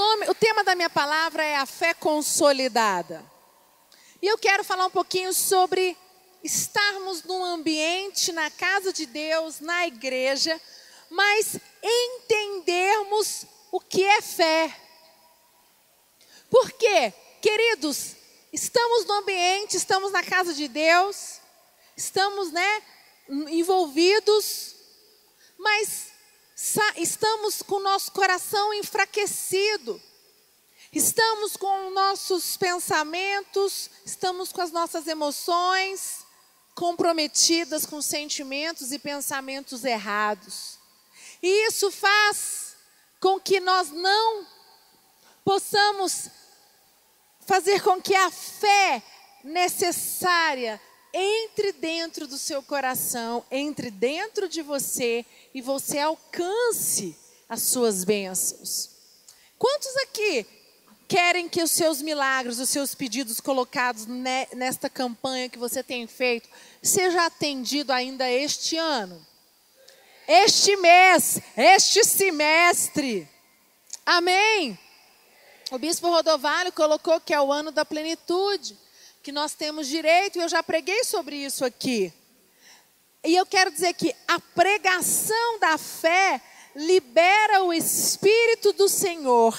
nome, o tema da minha palavra é a fé consolidada. E eu quero falar um pouquinho sobre estarmos num ambiente, na casa de Deus, na igreja, mas entendermos o que é fé. Por quê? Queridos, estamos no ambiente, estamos na casa de Deus, estamos, né, envolvidos, mas estamos com o nosso coração enfraquecido. Estamos com nossos pensamentos, estamos com as nossas emoções comprometidas com sentimentos e pensamentos errados. E isso faz com que nós não possamos fazer com que a fé necessária entre dentro do seu coração, entre dentro de você e você alcance as suas bênçãos. Quantos aqui querem que os seus milagres, os seus pedidos colocados nesta campanha que você tem feito, seja atendido ainda este ano? Este mês, este semestre. Amém? O bispo Rodovalho colocou que é o ano da plenitude, que nós temos direito, e eu já preguei sobre isso aqui. E eu quero dizer que a pregação da fé libera o Espírito do Senhor.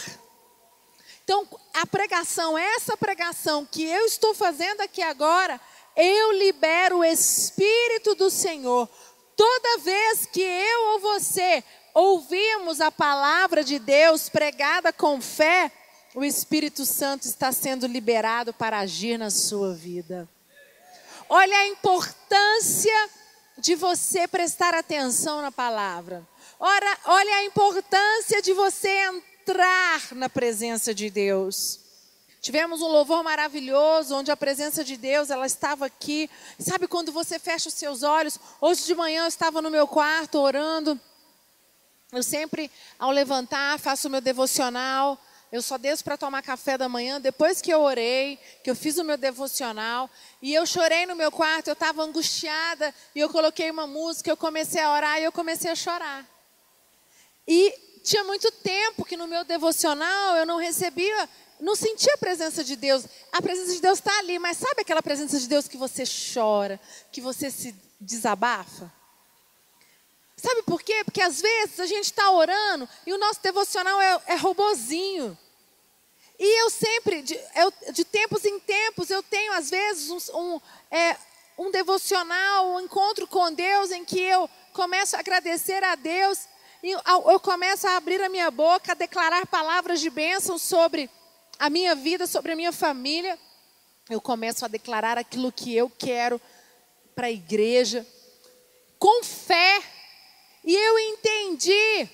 Então, a pregação, essa pregação que eu estou fazendo aqui agora, eu libero o Espírito do Senhor. Toda vez que eu ou você ouvimos a palavra de Deus pregada com fé, o Espírito Santo está sendo liberado para agir na sua vida. Olha a importância de você prestar atenção na palavra. Ora, olha a importância de você entrar na presença de Deus. Tivemos um louvor maravilhoso, onde a presença de Deus, ela estava aqui. Sabe quando você fecha os seus olhos? Hoje de manhã eu estava no meu quarto orando. Eu sempre, ao levantar, faço o meu devocional. Eu só desço para tomar café da manhã, depois que eu orei, que eu fiz o meu devocional, e eu chorei no meu quarto, eu estava angustiada, e eu coloquei uma música, eu comecei a orar e eu comecei a chorar. E tinha muito tempo que no meu devocional eu não recebia, não sentia a presença de Deus. A presença de Deus está ali, mas sabe aquela presença de Deus que você chora, que você se desabafa? Sabe por quê? Porque às vezes a gente está orando e o nosso devocional é, é robozinho. E eu sempre, de, eu, de, tempos em tempos, eu tenho às vezes um, um, é, um devocional, um encontro com Deus em que eu começo a agradecer a Deus e eu começo a abrir a minha boca, a declarar palavras de bênção sobre a minha vida, sobre a minha família. Eu começo a declarar aquilo que eu quero para a igreja, com fé e eu entendi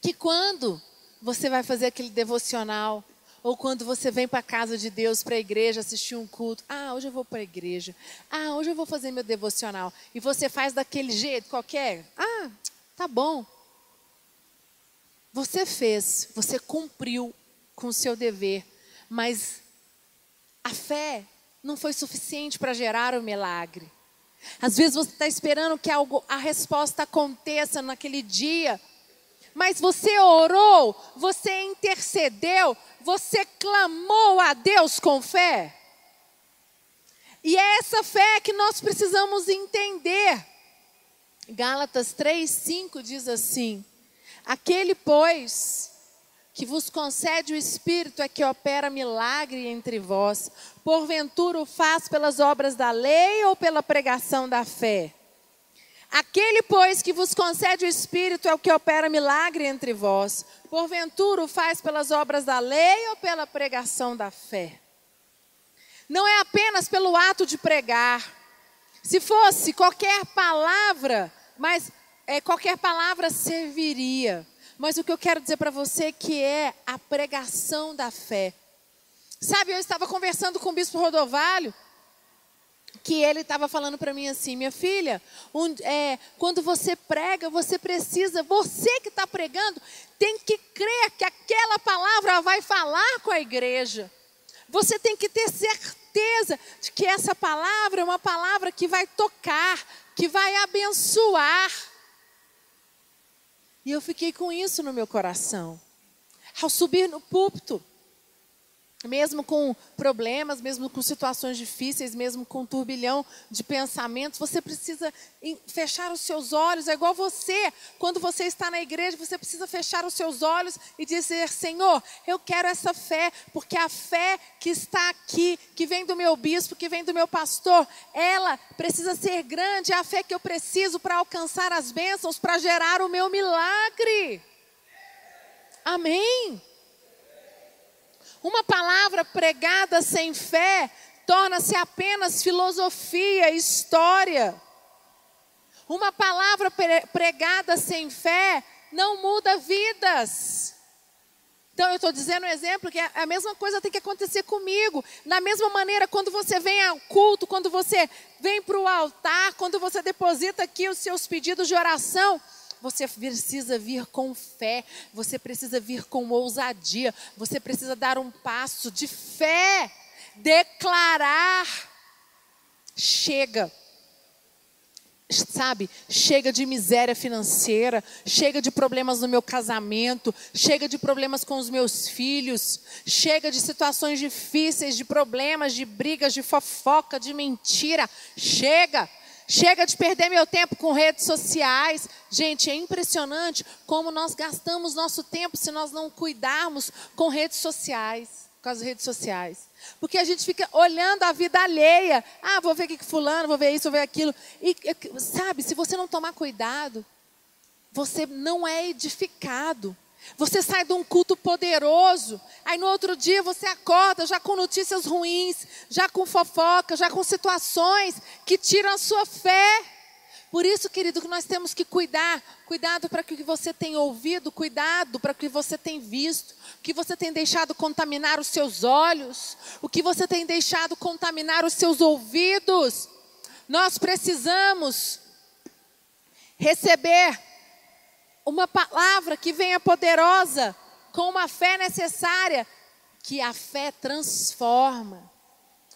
que quando você vai fazer aquele devocional, ou quando você vem para a casa de Deus, para a igreja, assistir um culto. Ah, hoje eu vou para a igreja. Ah, hoje eu vou fazer meu devocional. E você faz daquele jeito qualquer. Ah, tá bom. Você fez, você cumpriu com o seu dever. Mas a fé não foi suficiente para gerar o milagre. Às vezes você está esperando que algo, a resposta aconteça naquele dia. Mas você orou, você intercedeu, você clamou a Deus com fé. E é essa fé que nós precisamos entender. Gálatas 3, 5 diz assim: Aquele, pois, que vos concede o Espírito é que opera milagre entre vós. Porventura o faz pelas obras da lei ou pela pregação da fé? Aquele, pois, que vos concede o Espírito é o que opera milagre entre vós. Porventura o faz pelas obras da lei ou pela pregação da fé? Não é apenas pelo ato de pregar. Se fosse qualquer palavra, mas é, qualquer palavra serviria. Mas o que eu quero dizer para você é que é a pregação da fé. Sabe, eu estava conversando com o bispo Rodovalho, que ele estava falando para mim assim, minha filha, um, é, quando você prega, você precisa, você que está pregando, tem que crer que aquela palavra vai falar com a igreja. Você tem que ter certeza de que essa palavra é uma palavra que vai tocar, que vai abençoar. E eu fiquei com isso no meu coração. ao subir no púlpito mesmo com problemas, mesmo com situações difíceis, mesmo com um turbilhão de pensamentos, você precisa fechar os seus olhos. É igual você, quando você está na igreja, você precisa fechar os seus olhos e dizer: Senhor, eu quero essa fé, porque a fé que está aqui, que vem do meu bispo, que vem do meu pastor, ela precisa ser grande. É a fé que eu preciso para alcançar as bênçãos, para gerar o meu milagre. Amém. Uma palavra pregada sem fé torna-se apenas filosofia, história. Uma palavra pregada sem fé não muda vidas. Então eu estou dizendo um exemplo que a mesma coisa tem que acontecer comigo. Da mesma maneira, quando você vem ao culto, quando você vem para o altar, quando você deposita aqui os seus pedidos de oração, você precisa vir com fé, você precisa vir com ousadia, você precisa dar um passo de fé, declarar: chega. Sabe, chega de miséria financeira, chega de problemas no meu casamento, chega de problemas com os meus filhos, chega de situações difíceis, de problemas, de brigas, de fofoca, de mentira. Chega, Chega de perder meu tempo com redes sociais. Gente, é impressionante como nós gastamos nosso tempo se nós não cuidarmos com redes sociais, com as redes sociais. Porque a gente fica olhando a vida alheia. Ah, vou ver o que fulano, vou ver isso, vou ver aquilo. E sabe, se você não tomar cuidado, você não é edificado. Você sai de um culto poderoso, aí no outro dia você acorda já com notícias ruins, já com fofoca, já com situações que tiram a sua fé. Por isso, querido, que nós temos que cuidar, cuidado para o que você tem ouvido, cuidado para o que você tem visto, o que você tem deixado contaminar os seus olhos, o que você tem deixado contaminar os seus ouvidos. Nós precisamos receber uma palavra que venha poderosa, com uma fé necessária, que a fé transforma.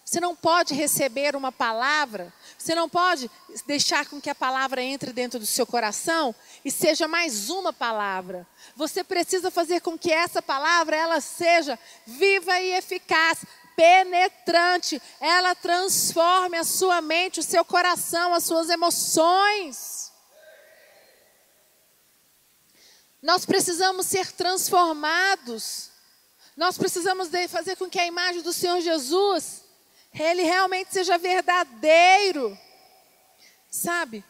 Você não pode receber uma palavra, você não pode deixar com que a palavra entre dentro do seu coração e seja mais uma palavra. Você precisa fazer com que essa palavra ela seja viva e eficaz, penetrante, ela transforme a sua mente, o seu coração, as suas emoções. Nós precisamos ser transformados. Nós precisamos fazer com que a imagem do Senhor Jesus, ele realmente seja verdadeiro. Sabe?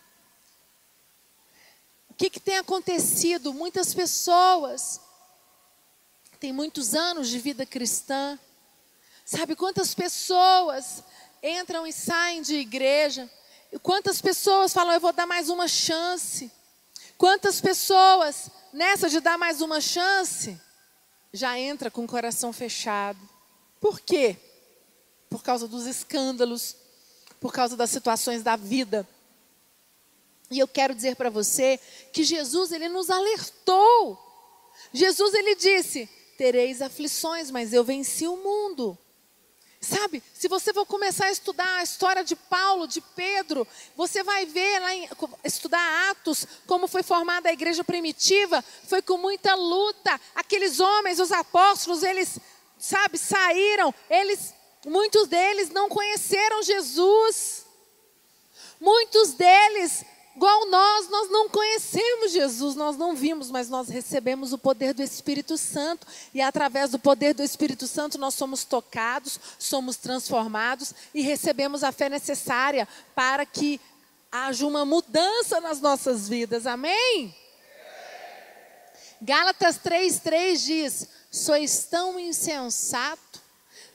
O que, que tem acontecido? Muitas pessoas têm muitos anos de vida cristã. Sabe quantas pessoas entram e saem de igreja? Quantas pessoas falam, eu vou dar mais uma chance? Quantas pessoas nessa de dar mais uma chance, já entra com o coração fechado. Por quê? Por causa dos escândalos, por causa das situações da vida. E eu quero dizer para você que Jesus, ele nos alertou. Jesus, ele disse: Tereis aflições, mas eu venci o mundo. Sabe, se você for começar a estudar a história de Paulo, de Pedro, você vai ver lá em estudar Atos, como foi formada a igreja primitiva, foi com muita luta. Aqueles homens, os apóstolos, eles, sabe, saíram, eles, muitos deles não conheceram Jesus. Muitos deles Igual nós, nós não conhecemos Jesus, nós não vimos, mas nós recebemos o poder do Espírito Santo. E através do poder do Espírito Santo, nós somos tocados, somos transformados e recebemos a fé necessária para que haja uma mudança nas nossas vidas. Amém? Gálatas 3,3 diz: Sois tão insensato,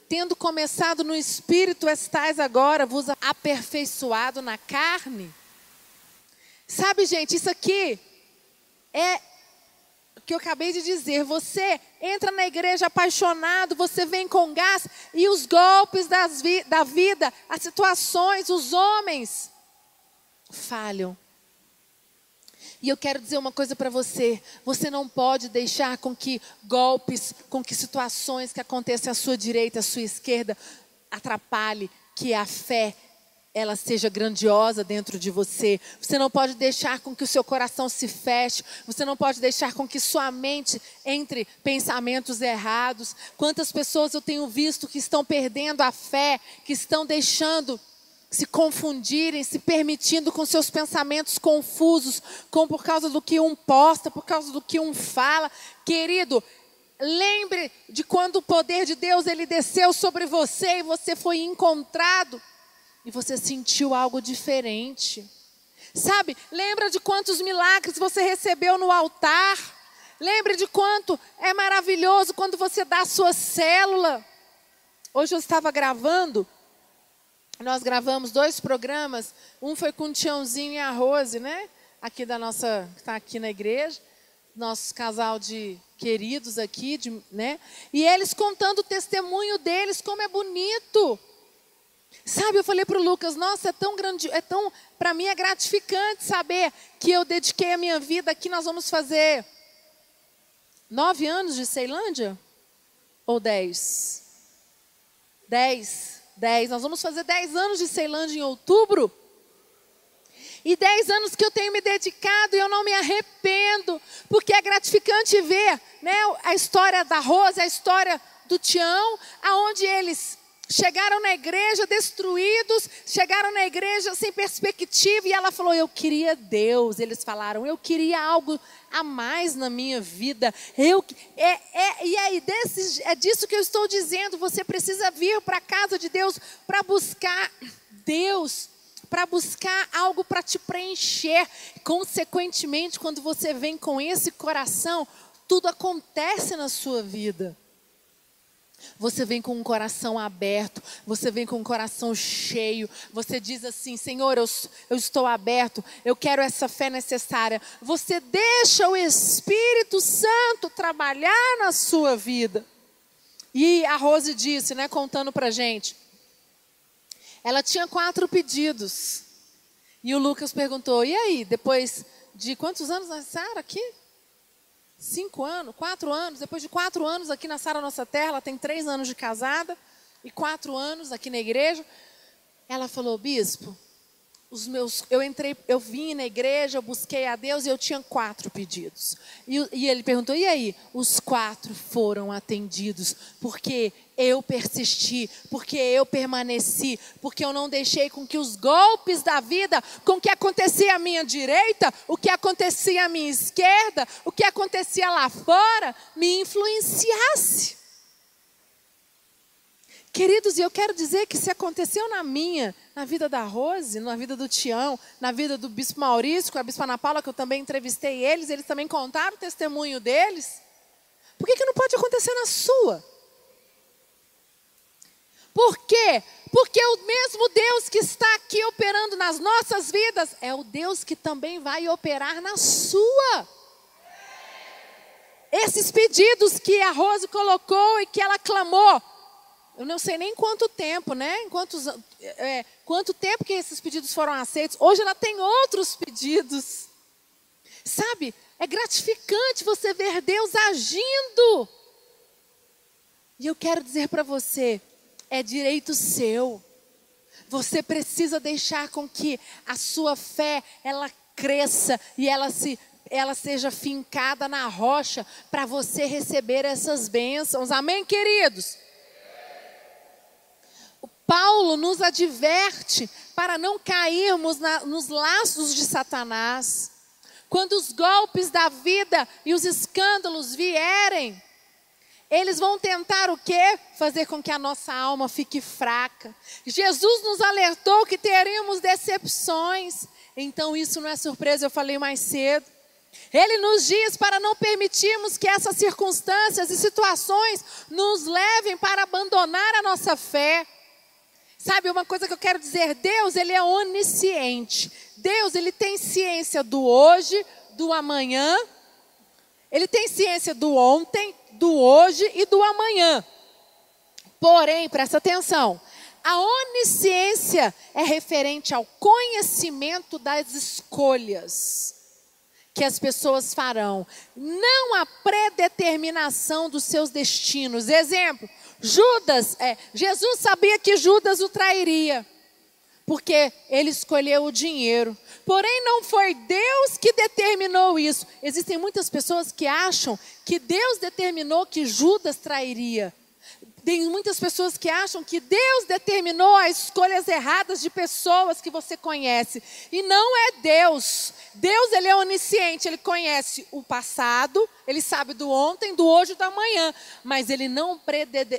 tendo começado no espírito, estais agora vos aperfeiçoado na carne. Sabe, gente, isso aqui é o que eu acabei de dizer. Você entra na igreja apaixonado, você vem com gás e os golpes vi da vida, as situações, os homens falham. E eu quero dizer uma coisa para você: você não pode deixar com que golpes, com que situações que acontecem à sua direita, à sua esquerda, atrapalhe que a fé ela seja grandiosa dentro de você. Você não pode deixar com que o seu coração se feche. Você não pode deixar com que sua mente entre pensamentos errados. Quantas pessoas eu tenho visto que estão perdendo a fé, que estão deixando se confundirem, se permitindo com seus pensamentos confusos, com por causa do que um posta, por causa do que um fala. Querido, lembre de quando o poder de Deus ele desceu sobre você e você foi encontrado e você sentiu algo diferente. Sabe? Lembra de quantos milagres você recebeu no altar? Lembra de quanto é maravilhoso quando você dá a sua célula. Hoje eu estava gravando, nós gravamos dois programas, um foi com o Tiãozinho e a Rose, né? Aqui da nossa, que está aqui na igreja, nosso casal de queridos aqui, de, né? E eles contando o testemunho deles, como é bonito. Sabe, eu falei para o Lucas, nossa, é tão grande, é tão, para mim é gratificante saber que eu dediquei a minha vida aqui, nós vamos fazer nove anos de Ceilândia? Ou dez? Dez, dez, nós vamos fazer dez anos de Ceilândia em outubro. E dez anos que eu tenho me dedicado e eu não me arrependo, porque é gratificante ver né, a história da Rosa, a história do Tião, aonde eles chegaram na igreja destruídos, chegaram na igreja sem perspectiva, e ela falou: Eu queria Deus. Eles falaram: Eu queria algo a mais na minha vida. Eu, é, é, e é, desse, é disso que eu estou dizendo. Você precisa vir para a casa de Deus para buscar Deus. Para buscar algo para te preencher. Consequentemente, quando você vem com esse coração, tudo acontece na sua vida. Você vem com um coração aberto, você vem com um coração cheio, você diz assim: Senhor, eu, eu estou aberto, eu quero essa fé necessária. Você deixa o Espírito Santo trabalhar na sua vida. E a Rose disse, né, contando para gente, ela tinha quatro pedidos. E o Lucas perguntou: e aí, depois de quantos anos nós Sara aqui? Cinco anos, quatro anos, depois de quatro anos aqui na Sara Nossa Terra, ela tem três anos de casada e quatro anos aqui na igreja. Ela falou, bispo, os meus, eu entrei, eu vim na igreja, eu busquei a Deus e eu tinha quatro pedidos. E, e ele perguntou: e aí? Os quatro foram atendidos, porque eu persisti, porque eu permaneci, porque eu não deixei com que os golpes da vida, com o que acontecia à minha direita, o que acontecia à minha esquerda, o que acontecia lá fora, me influenciasse. Queridos, e eu quero dizer que se aconteceu na minha, na vida da Rose, na vida do Tião, na vida do Bispo Maurício, com a Bispa Ana Paula, que eu também entrevistei eles, eles também contaram o testemunho deles. Por que, que não pode acontecer na sua? Por quê? Porque o mesmo Deus que está aqui operando nas nossas vidas é o Deus que também vai operar na sua. Esses pedidos que a Rose colocou e que ela clamou, eu não sei nem quanto tempo, né? Quantos, é, quanto tempo que esses pedidos foram aceitos. Hoje ela tem outros pedidos. Sabe? É gratificante você ver Deus agindo. E eu quero dizer para você, é direito seu. Você precisa deixar com que a sua fé ela cresça e ela se ela seja fincada na rocha para você receber essas bênçãos. Amém, queridos? Paulo nos adverte para não cairmos na, nos laços de Satanás. Quando os golpes da vida e os escândalos vierem, eles vão tentar o quê? Fazer com que a nossa alma fique fraca. Jesus nos alertou que teríamos decepções. Então isso não é surpresa, eu falei mais cedo. Ele nos diz para não permitirmos que essas circunstâncias e situações nos levem para abandonar a nossa fé. Sabe, uma coisa que eu quero dizer, Deus, ele é onisciente. Deus, ele tem ciência do hoje, do amanhã. Ele tem ciência do ontem, do hoje e do amanhã. Porém, presta atenção, a onisciência é referente ao conhecimento das escolhas que as pessoas farão, não a predeterminação dos seus destinos. Exemplo, Judas, é, Jesus sabia que Judas o trairia. porque ele escolheu o dinheiro. Porém, não foi Deus que determinou isso. Existem muitas pessoas que acham que Deus determinou que Judas trairia. Tem muitas pessoas que acham que Deus determinou as escolhas erradas de pessoas que você conhece. E não é Deus. Deus, ele é onisciente, ele conhece o passado, ele sabe do ontem, do hoje e do amanhã. Mas ele não,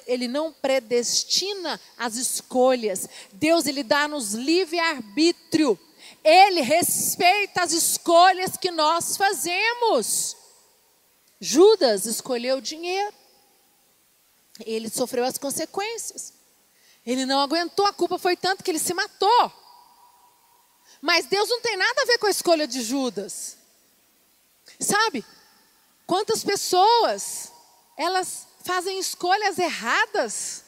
ele não predestina as escolhas. Deus, ele dá-nos livre-arbítrio. Ele respeita as escolhas que nós fazemos. Judas escolheu dinheiro ele sofreu as consequências. Ele não aguentou, a culpa foi tanto que ele se matou. Mas Deus não tem nada a ver com a escolha de Judas. Sabe? Quantas pessoas elas fazem escolhas erradas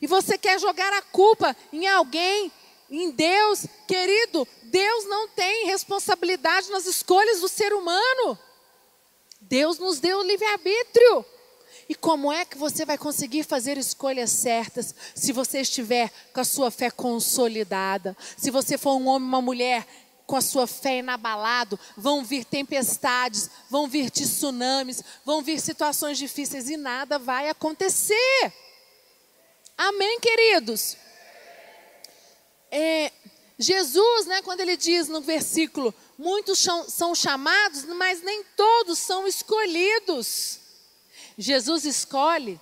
e você quer jogar a culpa em alguém, em Deus, querido, Deus não tem responsabilidade nas escolhas do ser humano. Deus nos deu o livre-arbítrio. E como é que você vai conseguir fazer escolhas certas se você estiver com a sua fé consolidada? Se você for um homem, uma mulher com a sua fé inabalado, vão vir tempestades, vão vir tsunamis, vão vir situações difíceis e nada vai acontecer. Amém, queridos? É, Jesus, né, quando ele diz no versículo, muitos são chamados, mas nem todos são escolhidos. Jesus escolhe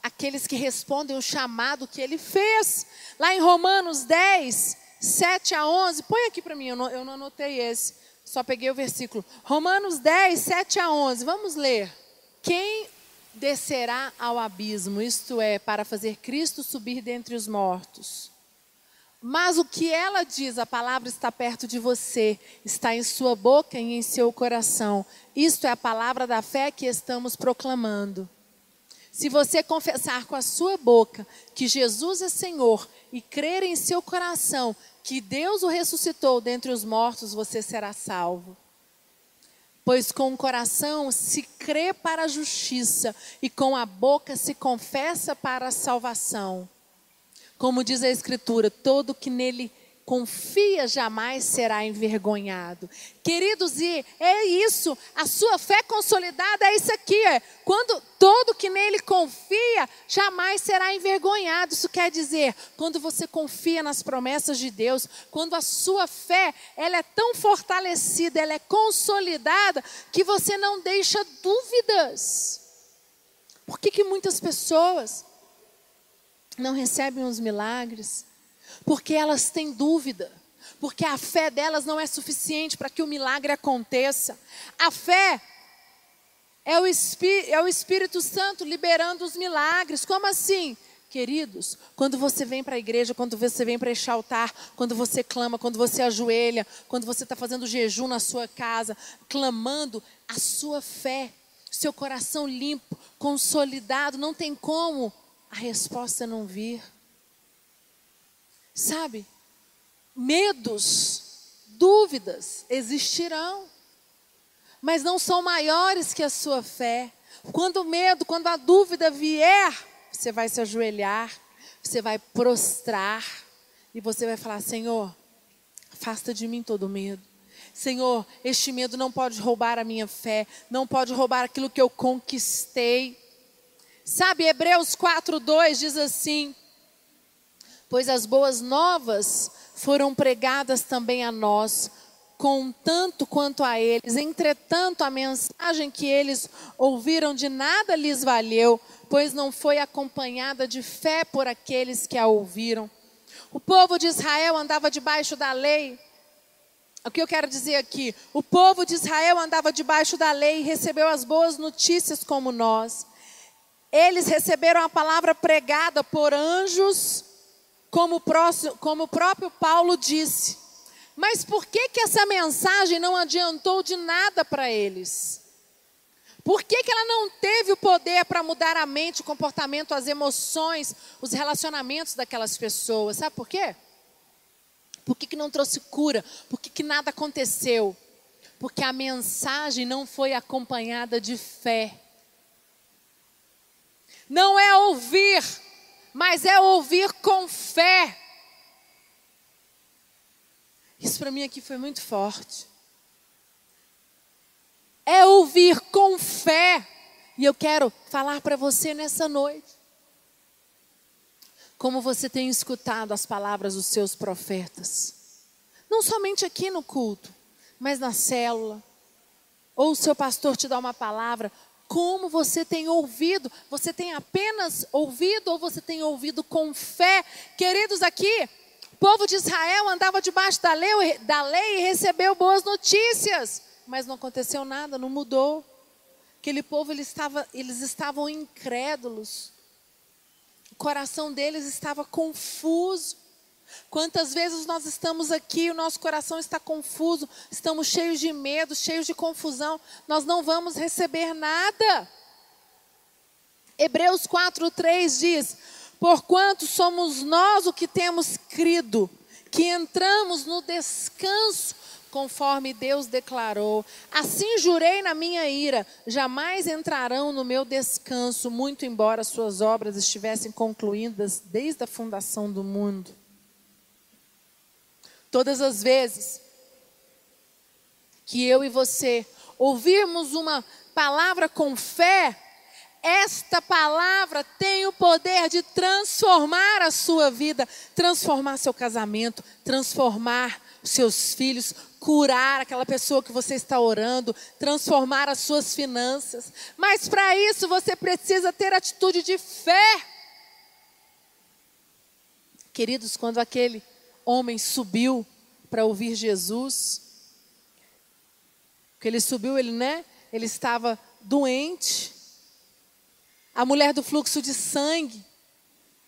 aqueles que respondem o chamado que ele fez. Lá em Romanos 10, 7 a 11, põe aqui para mim, eu não, eu não anotei esse, só peguei o versículo. Romanos 10, 7 a 11, vamos ler. Quem descerá ao abismo, isto é, para fazer Cristo subir dentre os mortos? Mas o que ela diz, a palavra está perto de você, está em sua boca e em seu coração. Isto é a palavra da fé que estamos proclamando. Se você confessar com a sua boca que Jesus é Senhor e crer em seu coração que Deus o ressuscitou dentre os mortos, você será salvo. Pois com o coração se crê para a justiça e com a boca se confessa para a salvação. Como diz a Escritura, todo que nele confia jamais será envergonhado. Queridos, e é isso, a sua fé consolidada é isso aqui, é, quando todo que nele confia jamais será envergonhado. Isso quer dizer, quando você confia nas promessas de Deus, quando a sua fé, ela é tão fortalecida, ela é consolidada, que você não deixa dúvidas. Por que que muitas pessoas não recebem os milagres, porque elas têm dúvida, porque a fé delas não é suficiente para que o milagre aconteça. A fé é o, é o Espírito Santo liberando os milagres. Como assim? Queridos, quando você vem para a igreja, quando você vem para este altar, quando você clama, quando você ajoelha, quando você está fazendo jejum na sua casa, clamando, a sua fé, seu coração limpo, consolidado, não tem como a resposta não vir. Sabe? Medos, dúvidas existirão, mas não são maiores que a sua fé. Quando o medo, quando a dúvida vier, você vai se ajoelhar, você vai prostrar e você vai falar: Senhor, afasta de mim todo medo. Senhor, este medo não pode roubar a minha fé, não pode roubar aquilo que eu conquistei. Sabe, Hebreus 4:2 diz assim: Pois as boas novas foram pregadas também a nós, com tanto quanto a eles. Entretanto, a mensagem que eles ouviram de nada lhes valeu, pois não foi acompanhada de fé por aqueles que a ouviram. O povo de Israel andava debaixo da lei. O que eu quero dizer aqui? O povo de Israel andava debaixo da lei e recebeu as boas notícias como nós. Eles receberam a palavra pregada por anjos, como o, próximo, como o próprio Paulo disse. Mas por que, que essa mensagem não adiantou de nada para eles? Por que, que ela não teve o poder para mudar a mente, o comportamento, as emoções, os relacionamentos daquelas pessoas? Sabe por quê? Por que, que não trouxe cura? Por que, que nada aconteceu? Porque a mensagem não foi acompanhada de fé. Não é ouvir, mas é ouvir com fé. para mim aqui foi muito forte. É ouvir com fé. E eu quero falar para você nessa noite. Como você tem escutado as palavras dos seus profetas. Não somente aqui no culto, mas na célula. Ou o seu pastor te dá uma palavra. Como você tem ouvido? Você tem apenas ouvido ou você tem ouvido com fé? Queridos, aqui povo de Israel andava debaixo da lei, da lei e recebeu boas notícias, mas não aconteceu nada, não mudou. Aquele povo eles, estava, eles estavam incrédulos, o coração deles estava confuso. Quantas vezes nós estamos aqui, o nosso coração está confuso, estamos cheios de medo, cheios de confusão, nós não vamos receber nada. Hebreus 4:3 diz: Porquanto somos nós o que temos crido, que entramos no descanso, conforme Deus declarou. Assim jurei na minha ira: jamais entrarão no meu descanso, muito embora suas obras estivessem concluídas desde a fundação do mundo. Todas as vezes que eu e você ouvirmos uma palavra com fé, esta palavra tem o poder de transformar a sua vida, transformar seu casamento, transformar seus filhos, curar aquela pessoa que você está orando, transformar as suas finanças. Mas para isso você precisa ter atitude de fé. Queridos, quando aquele homem subiu para ouvir Jesus, que ele subiu, ele, né? Ele estava doente a mulher do fluxo de sangue.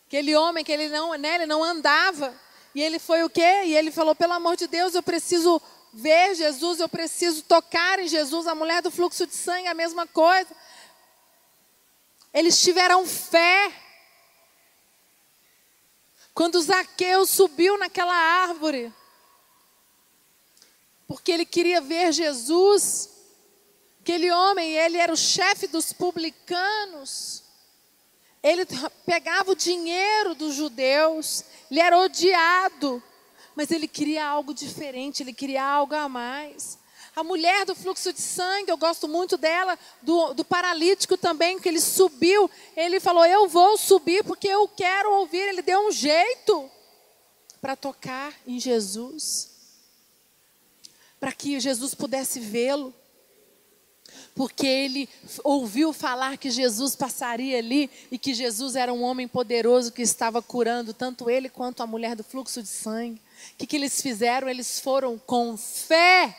Aquele homem que ele não, né, ele não andava. E ele foi o quê? E ele falou: pelo amor de Deus, eu preciso ver Jesus, eu preciso tocar em Jesus. A mulher do fluxo de sangue, a mesma coisa. Eles tiveram fé. Quando Zaqueu subiu naquela árvore, porque ele queria ver Jesus, Aquele homem, ele era o chefe dos publicanos. Ele pegava o dinheiro dos judeus, ele era odiado, mas ele queria algo diferente, ele queria algo a mais. A mulher do fluxo de sangue, eu gosto muito dela, do, do paralítico também, que ele subiu, ele falou: Eu vou subir porque eu quero ouvir. Ele deu um jeito para tocar em Jesus, para que Jesus pudesse vê-lo porque ele ouviu falar que Jesus passaria ali e que Jesus era um homem poderoso que estava curando tanto ele quanto a mulher do fluxo de sangue. O que, que eles fizeram? Eles foram com fé.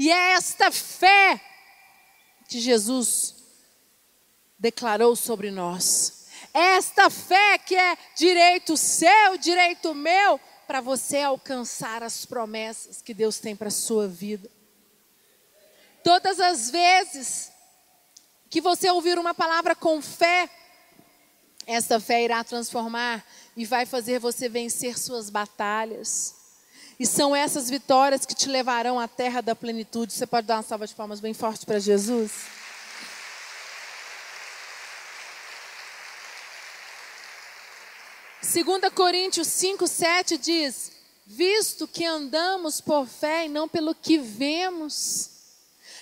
E é esta fé que Jesus declarou sobre nós. É esta fé que é direito seu, direito meu, para você alcançar as promessas que Deus tem para a sua vida. Todas as vezes que você ouvir uma palavra com fé, essa fé irá transformar e vai fazer você vencer suas batalhas. E são essas vitórias que te levarão à terra da plenitude. Você pode dar uma salva de palmas bem forte para Jesus? Segunda Coríntios 5, 7 diz: Visto que andamos por fé e não pelo que vemos.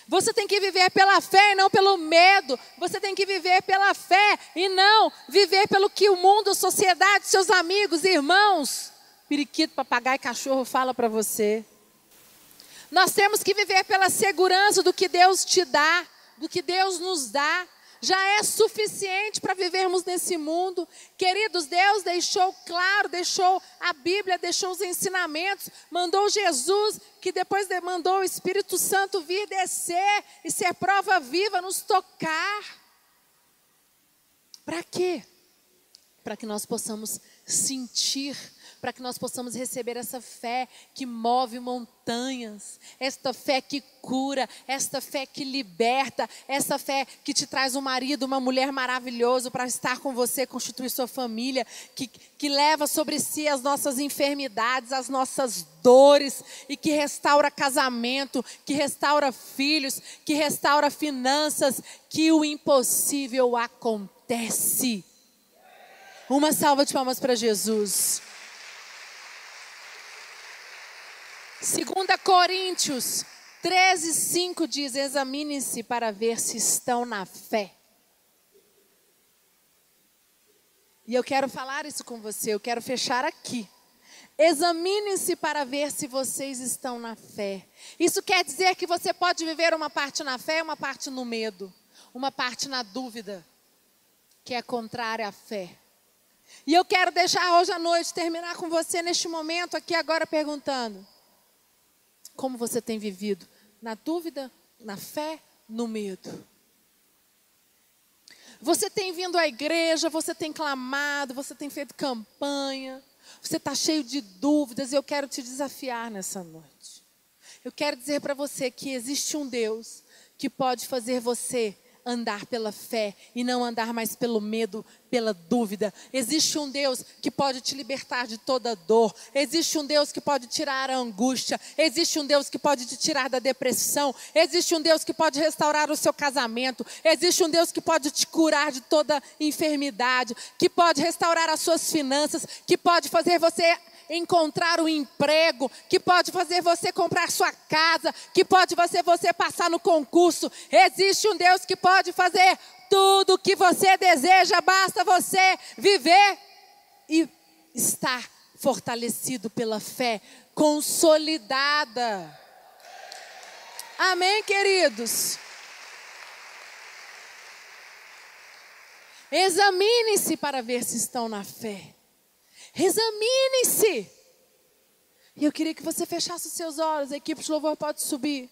Você tem que viver pela fé e não pelo medo. Você tem que viver pela fé e não viver pelo que o mundo, sociedade, seus amigos, irmãos, periquito, papagaio, cachorro fala para você. Nós temos que viver pela segurança do que Deus te dá, do que Deus nos dá já é suficiente para vivermos nesse mundo. Queridos, Deus deixou claro, deixou a Bíblia, deixou os ensinamentos, mandou Jesus, que depois mandou o Espírito Santo vir descer e ser prova viva, nos tocar. Para quê? Para que nós possamos sentir para que nós possamos receber essa fé que move montanhas, esta fé que cura, esta fé que liberta, essa fé que te traz um marido, uma mulher maravilhoso para estar com você, constituir sua família, que, que leva sobre si as nossas enfermidades, as nossas dores e que restaura casamento, que restaura filhos, que restaura finanças, que o impossível acontece. Uma salva de palmas para Jesus. 2 Coríntios 13, 5 diz: Examine-se para ver se estão na fé. E eu quero falar isso com você, eu quero fechar aqui. Examine-se para ver se vocês estão na fé. Isso quer dizer que você pode viver uma parte na fé, uma parte no medo, uma parte na dúvida, que é contrária à fé. E eu quero deixar hoje à noite, terminar com você neste momento aqui agora perguntando: como você tem vivido? Na dúvida, na fé, no medo? Você tem vindo à igreja, você tem clamado, você tem feito campanha, você está cheio de dúvidas e eu quero te desafiar nessa noite. Eu quero dizer para você que existe um Deus que pode fazer você andar pela fé e não andar mais pelo medo, pela dúvida. Existe um Deus que pode te libertar de toda dor. Existe um Deus que pode tirar a angústia. Existe um Deus que pode te tirar da depressão. Existe um Deus que pode restaurar o seu casamento. Existe um Deus que pode te curar de toda enfermidade, que pode restaurar as suas finanças, que pode fazer você encontrar um emprego, que pode fazer você comprar sua casa, que pode fazer você passar no concurso. Existe um Deus que pode fazer tudo o que você deseja, basta você viver e estar fortalecido pela fé, consolidada. Amém, queridos? Examine-se para ver se estão na fé. Examine-se. E eu queria que você fechasse os seus olhos, a equipe de louvor pode subir.